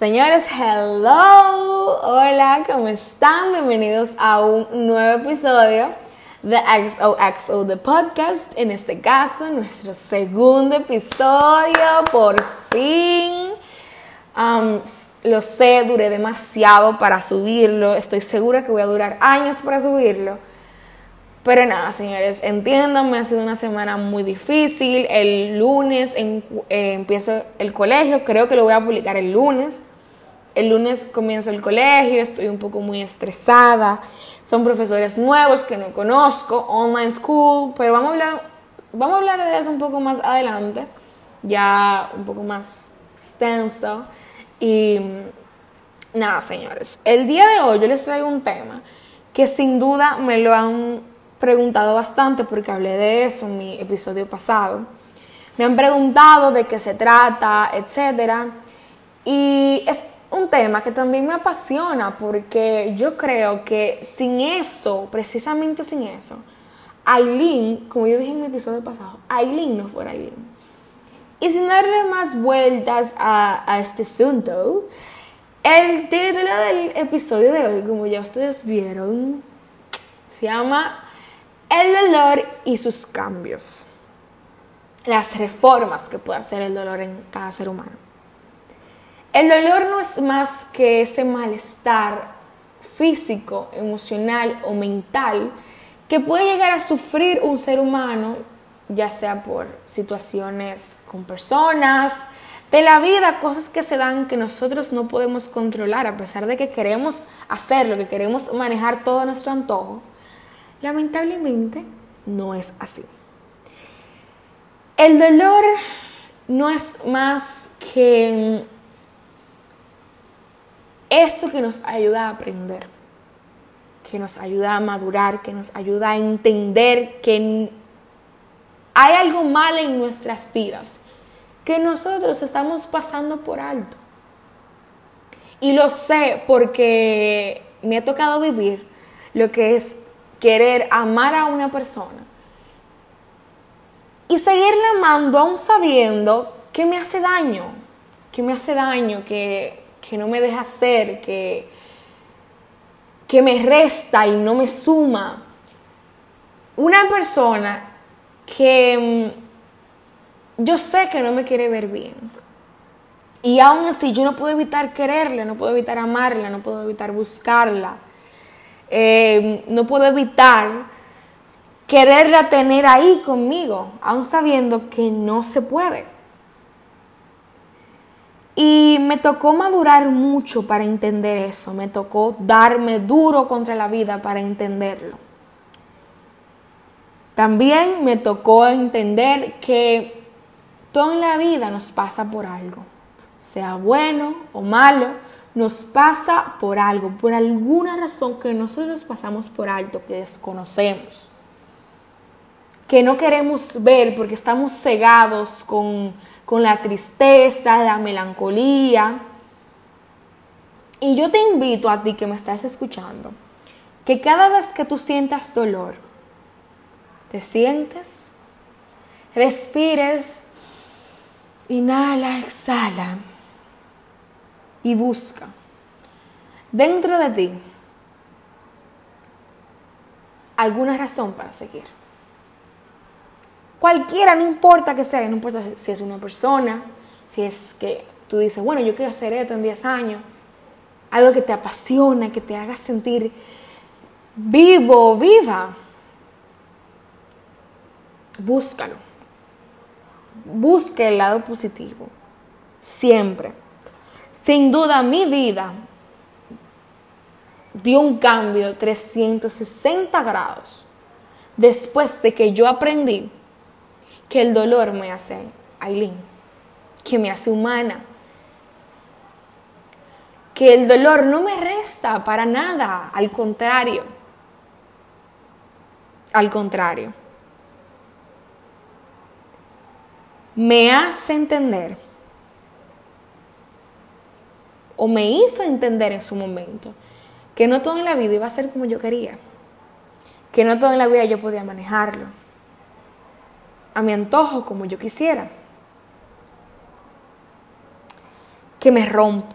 Señores, hello, hola, ¿cómo están? Bienvenidos a un nuevo episodio de XOXO The Podcast. En este caso, nuestro segundo episodio, por fin. Lo sé, duré demasiado para subirlo. Estoy segura que voy a durar años para subirlo. Pero nada, señores, entiéndanme, ha sido una semana muy difícil. El lunes eh, empiezo el colegio, creo que lo voy a publicar el lunes. El lunes comienzo el colegio, estoy un poco muy estresada. Son profesores nuevos que no conozco, online school, pero vamos a hablar, vamos a hablar de eso un poco más adelante, ya un poco más extenso. Y nada, señores, el día de hoy yo les traigo un tema que sin duda me lo han preguntado bastante porque hablé de eso en mi episodio pasado. Me han preguntado de qué se trata, etcétera. Y es un tema que también me apasiona porque yo creo que sin eso, precisamente sin eso, Aileen, como yo dije en mi episodio pasado, Aileen no fuera Aileen. Y sin darle más vueltas a, a este asunto, el título del episodio de hoy, como ya ustedes vieron, se llama El dolor y sus cambios. Las reformas que puede hacer el dolor en cada ser humano. El dolor no es más que ese malestar físico, emocional o mental que puede llegar a sufrir un ser humano, ya sea por situaciones con personas, de la vida, cosas que se dan que nosotros no podemos controlar, a pesar de que queremos hacerlo, que queremos manejar todo nuestro antojo. Lamentablemente no es así. El dolor no es más que eso que nos ayuda a aprender, que nos ayuda a madurar, que nos ayuda a entender que hay algo mal en nuestras vidas, que nosotros estamos pasando por alto. Y lo sé porque me ha tocado vivir lo que es querer amar a una persona y seguirla amando aún sabiendo que me hace daño, que me hace daño, que que no me deja ser, que, que me resta y no me suma. Una persona que mm, yo sé que no me quiere ver bien. Y aún así yo no puedo evitar quererla, no puedo evitar amarla, no puedo evitar buscarla. Eh, no puedo evitar quererla tener ahí conmigo, aún sabiendo que no se puede. Y me tocó madurar mucho para entender eso, me tocó darme duro contra la vida para entenderlo. También me tocó entender que todo en la vida nos pasa por algo, sea bueno o malo, nos pasa por algo, por alguna razón que nosotros pasamos por alto, que desconocemos, que no queremos ver porque estamos cegados con con la tristeza, la melancolía. Y yo te invito a ti que me estás escuchando, que cada vez que tú sientas dolor, te sientes, respires, inhala, exhala y busca dentro de ti alguna razón para seguir. Cualquiera, no importa que sea, no importa si es una persona, si es que tú dices, bueno, yo quiero hacer esto en 10 años, algo que te apasiona, que te haga sentir vivo, viva. Búscalo. Busque el lado positivo. Siempre. Sin duda, mi vida dio un cambio 360 grados después de que yo aprendí que el dolor me hace Aileen, que me hace humana, que el dolor no me resta para nada, al contrario, al contrario, me hace entender o me hizo entender en su momento que no todo en la vida iba a ser como yo quería, que no todo en la vida yo podía manejarlo a mi antojo como yo quisiera. Que me rompo,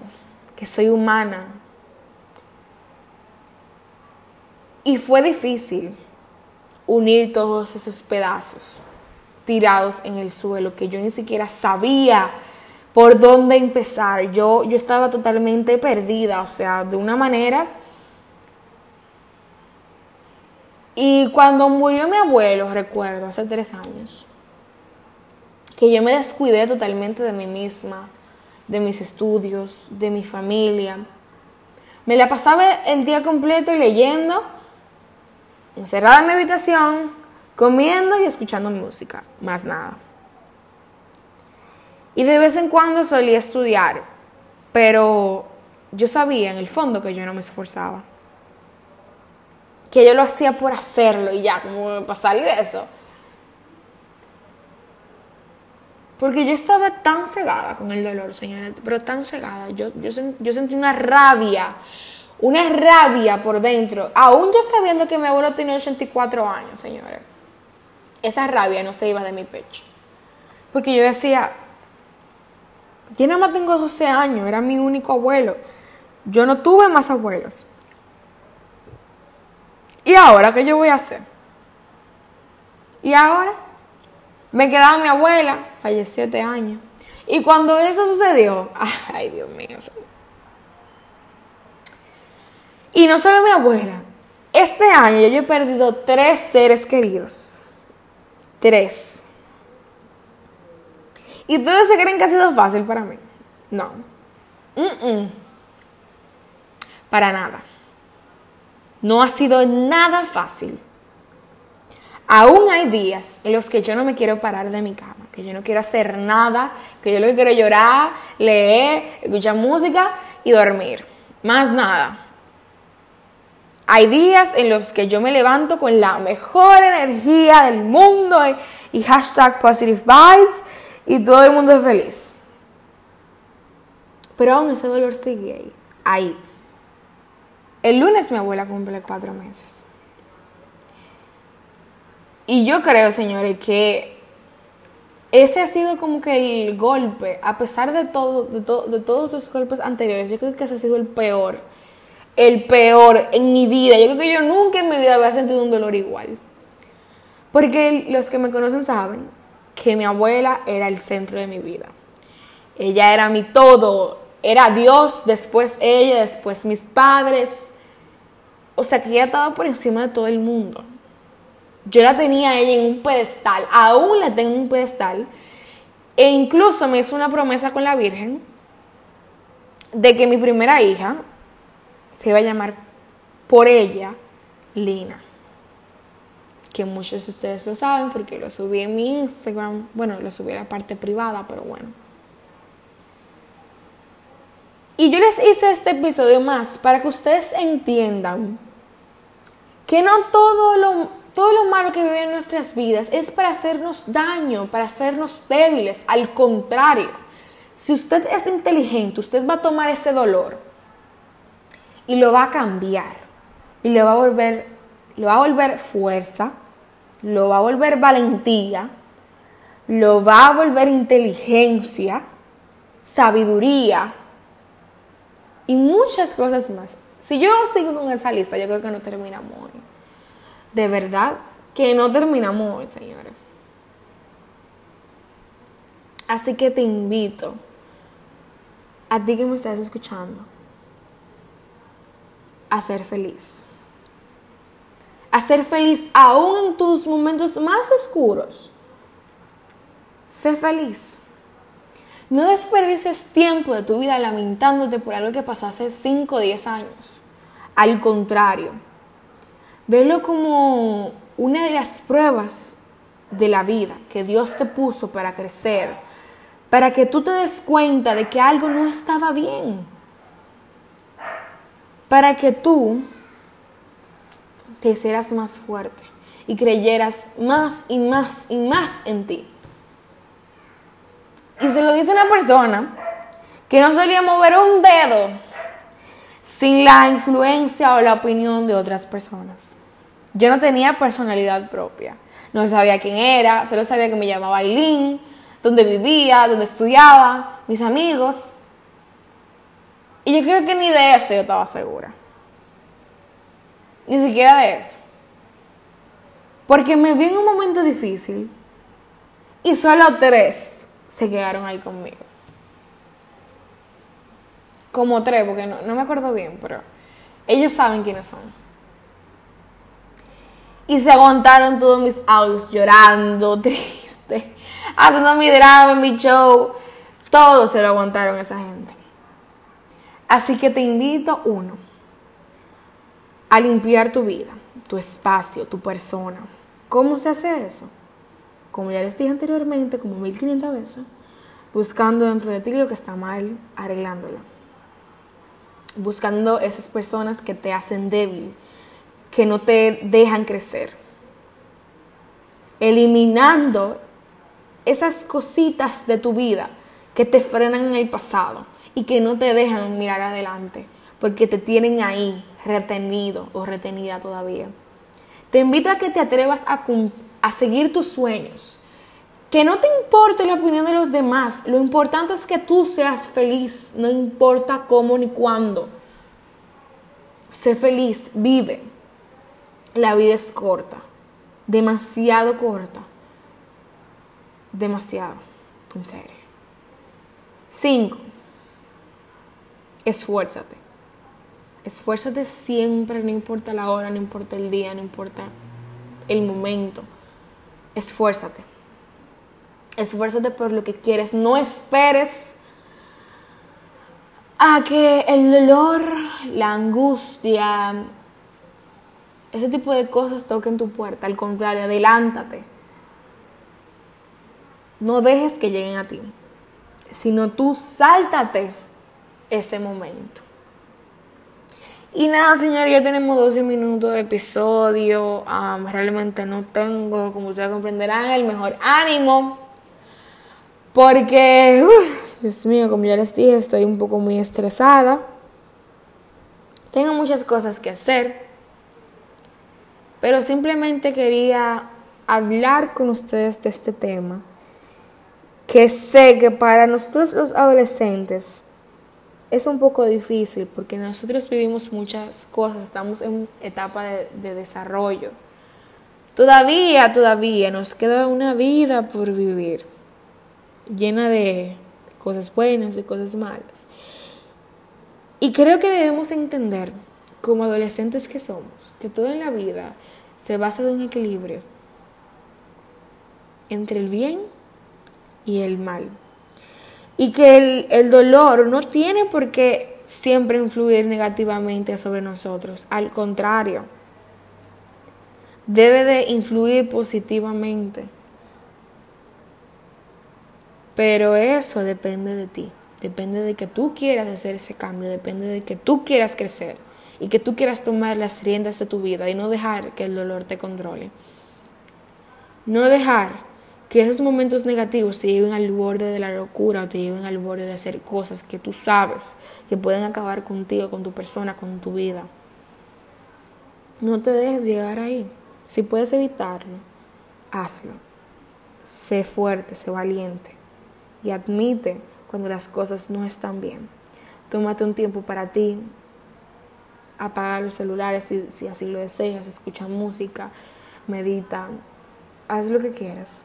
que soy humana. Y fue difícil unir todos esos pedazos tirados en el suelo que yo ni siquiera sabía por dónde empezar. Yo, yo estaba totalmente perdida, o sea, de una manera... Y cuando murió mi abuelo, recuerdo, hace tres años, que yo me descuidé totalmente de mí misma, de mis estudios, de mi familia. Me la pasaba el día completo leyendo, encerrada en mi habitación, comiendo y escuchando música, más nada. Y de vez en cuando solía estudiar, pero yo sabía en el fondo que yo no me esforzaba. Que yo lo hacía por hacerlo y ya, como para salir eso. Porque yo estaba tan cegada con el dolor, señores, pero tan cegada. Yo, yo, yo sentí una rabia, una rabia por dentro, aún yo sabiendo que mi abuelo tenía 84 años, señores. Esa rabia no se iba de mi pecho. Porque yo decía, yo nada más tengo 12 años, era mi único abuelo. Yo no tuve más abuelos. ¿Y ahora qué yo voy a hacer? ¿Y ahora? Me quedaba mi abuela, falleció este año. Y cuando eso sucedió, ay Dios mío. Y no solo mi abuela, este año yo he perdido tres seres queridos. Tres. ¿Y ustedes se creen que ha sido fácil para mí? No. Para nada. No ha sido nada fácil. Aún hay días en los que yo no me quiero parar de mi cama, que yo no quiero hacer nada, que yo lo que quiero llorar, leer, escuchar música y dormir. Más nada. Hay días en los que yo me levanto con la mejor energía del mundo y, y hashtag positive vibes y todo el mundo es feliz. Pero aún ese dolor sigue ahí. ahí. El lunes mi abuela cumple cuatro meses. Y yo creo, señores, que ese ha sido como que el golpe, a pesar de, todo, de, de todos los golpes anteriores, yo creo que ese ha sido el peor. El peor en mi vida. Yo creo que yo nunca en mi vida había sentido un dolor igual. Porque los que me conocen saben que mi abuela era el centro de mi vida. Ella era mi todo, era Dios, después ella, después mis padres. O sea que ella estaba por encima de todo el mundo. Yo la tenía ella en un pedestal, aún la tengo en un pedestal. E incluso me hizo una promesa con la Virgen de que mi primera hija se iba a llamar por ella Lina que muchos de ustedes lo saben porque lo subí en mi Instagram. Bueno, lo subí a la parte privada, pero bueno. Y yo les hice este episodio más para que ustedes entiendan que no todo lo, todo lo malo que vive en nuestras vidas es para hacernos daño, para hacernos débiles. Al contrario, si usted es inteligente, usted va a tomar ese dolor y lo va a cambiar y le va a volver, lo va a volver fuerza, lo va a volver valentía, lo va a volver inteligencia, sabiduría y muchas cosas más. Si yo sigo con esa lista, yo creo que no terminamos hoy. De verdad que no terminamos hoy, señores. Así que te invito a ti que me estás escuchando a ser feliz a ser feliz aún en tus momentos más oscuros. Sé feliz. No desperdices tiempo de tu vida lamentándote por algo que pasó hace 5 o 10 años. Al contrario, velo como una de las pruebas de la vida que Dios te puso para crecer, para que tú te des cuenta de que algo no estaba bien, para que tú te hicieras más fuerte y creyeras más y más y más en ti. Y se lo dice una persona que no solía mover un dedo sin la influencia o la opinión de otras personas. Yo no tenía personalidad propia. No sabía quién era, solo sabía que me llamaba Aileen, dónde vivía, dónde estudiaba, mis amigos. Y yo creo que ni de eso yo estaba segura. Ni siquiera de eso. Porque me vi en un momento difícil y solo tres se quedaron ahí conmigo. Como tres, porque no, no me acuerdo bien, pero ellos saben quiénes son. Y se aguantaron todos mis audios llorando, triste, haciendo mi drama, mi show. Todo se lo aguantaron esa gente. Así que te invito, uno, a limpiar tu vida, tu espacio, tu persona. ¿Cómo se hace eso? Como ya les dije anteriormente, como 1500 veces, buscando dentro de ti lo que está mal, arreglándolo. Buscando esas personas que te hacen débil, que no te dejan crecer. Eliminando esas cositas de tu vida que te frenan en el pasado y que no te dejan mirar adelante, porque te tienen ahí retenido o retenida todavía. Te invito a que te atrevas a, a seguir tus sueños. Que no te importe la opinión de los demás. Lo importante es que tú seas feliz. No importa cómo ni cuándo. Sé feliz, vive. La vida es corta. Demasiado corta. Demasiado. En serio. Cinco. Esfuérzate. Esfuérzate siempre, no importa la hora, no importa el día, no importa el momento. Esfuérzate. Esfuérzate por lo que quieres. No esperes a que el dolor, la angustia, ese tipo de cosas toquen tu puerta. Al contrario, adelántate. No dejes que lleguen a ti, sino tú sáltate ese momento. Y nada, señor, ya tenemos 12 minutos de episodio. realmente no tengo, como ustedes comprenderán, el mejor ánimo. Porque, Dios mío, como ya les dije, estoy un poco muy estresada. Tengo muchas cosas que hacer. Pero simplemente quería hablar con ustedes de este tema. Que sé que para nosotros los adolescentes es un poco difícil porque nosotros vivimos muchas cosas, estamos en etapa de, desarrollo. Todavía, todavía nos queda una vida por vivir, llena de cosas buenas, de cosas malas. Y creo que debemos entender, como adolescentes que somos, que todo en la vida se basa en un equilibrio entre el bien y el mal y que el, dolor no tiene por qué siempre influir negativamente sobre nosotros, al contrario, debe de influir positivamente. Pero eso depende de ti, depende de que tú quieras hacer ese cambio, depende de que tú quieras crecer y que tú quieras tomar las riendas de tu vida y no dejar que el dolor te controle. No dejar que esos momentos negativos te lleven al borde de la locura o te lleven al borde de hacer cosas que tú sabes que pueden acabar contigo, con tu persona, con tu vida. No te dejes llegar ahí. Si puedes evitarlo, hazlo. Sé fuerte, sé valiente y admite cuando las cosas no están bien. Tómate un tiempo para ti. Apaga los celulares si, si así lo deseas. Escucha música, medita. Haz lo que quieras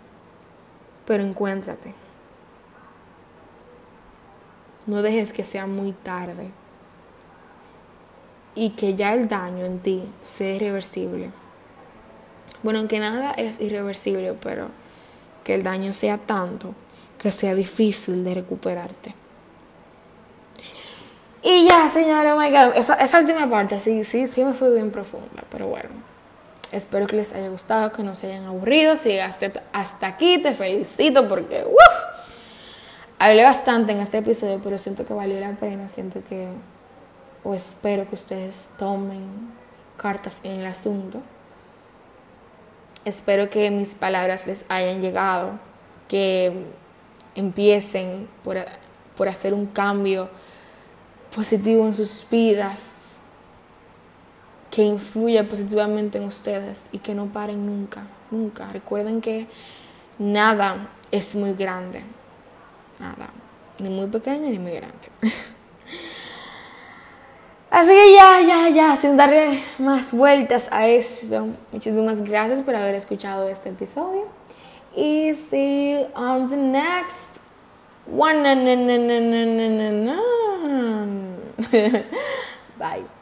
pero encuéntrate. No dejes que sea muy tarde y que ya el daño en ti sea irreversible. Bueno, aunque nada es irreversible, pero que el daño sea tanto que sea difícil de recuperarte. Y ya, señora, oh my God, esa, esa última parte, sí, sí, sí me fue bien profunda, pero bueno. Espero que les haya gustado, que no se hayan aburrido. Si llegaste hasta aquí, te felicito porque hablé bastante en este episodio, pero siento que valió la pena. Siento que, o espero que ustedes tomen cartas en el asunto. Espero que mis palabras les hayan llegado, que empiecen por, por hacer un cambio positivo en sus vidas, que influya positivamente en ustedes y que no paren nunca, nunca. Recuerden que nada es muy grande, nada, ni muy pequeño ni muy grande. Así que ya, ya, ya, sin darle más vueltas a esto, muchísimas gracias por haber escuchado este episodio. Y see you on the next one. Bye.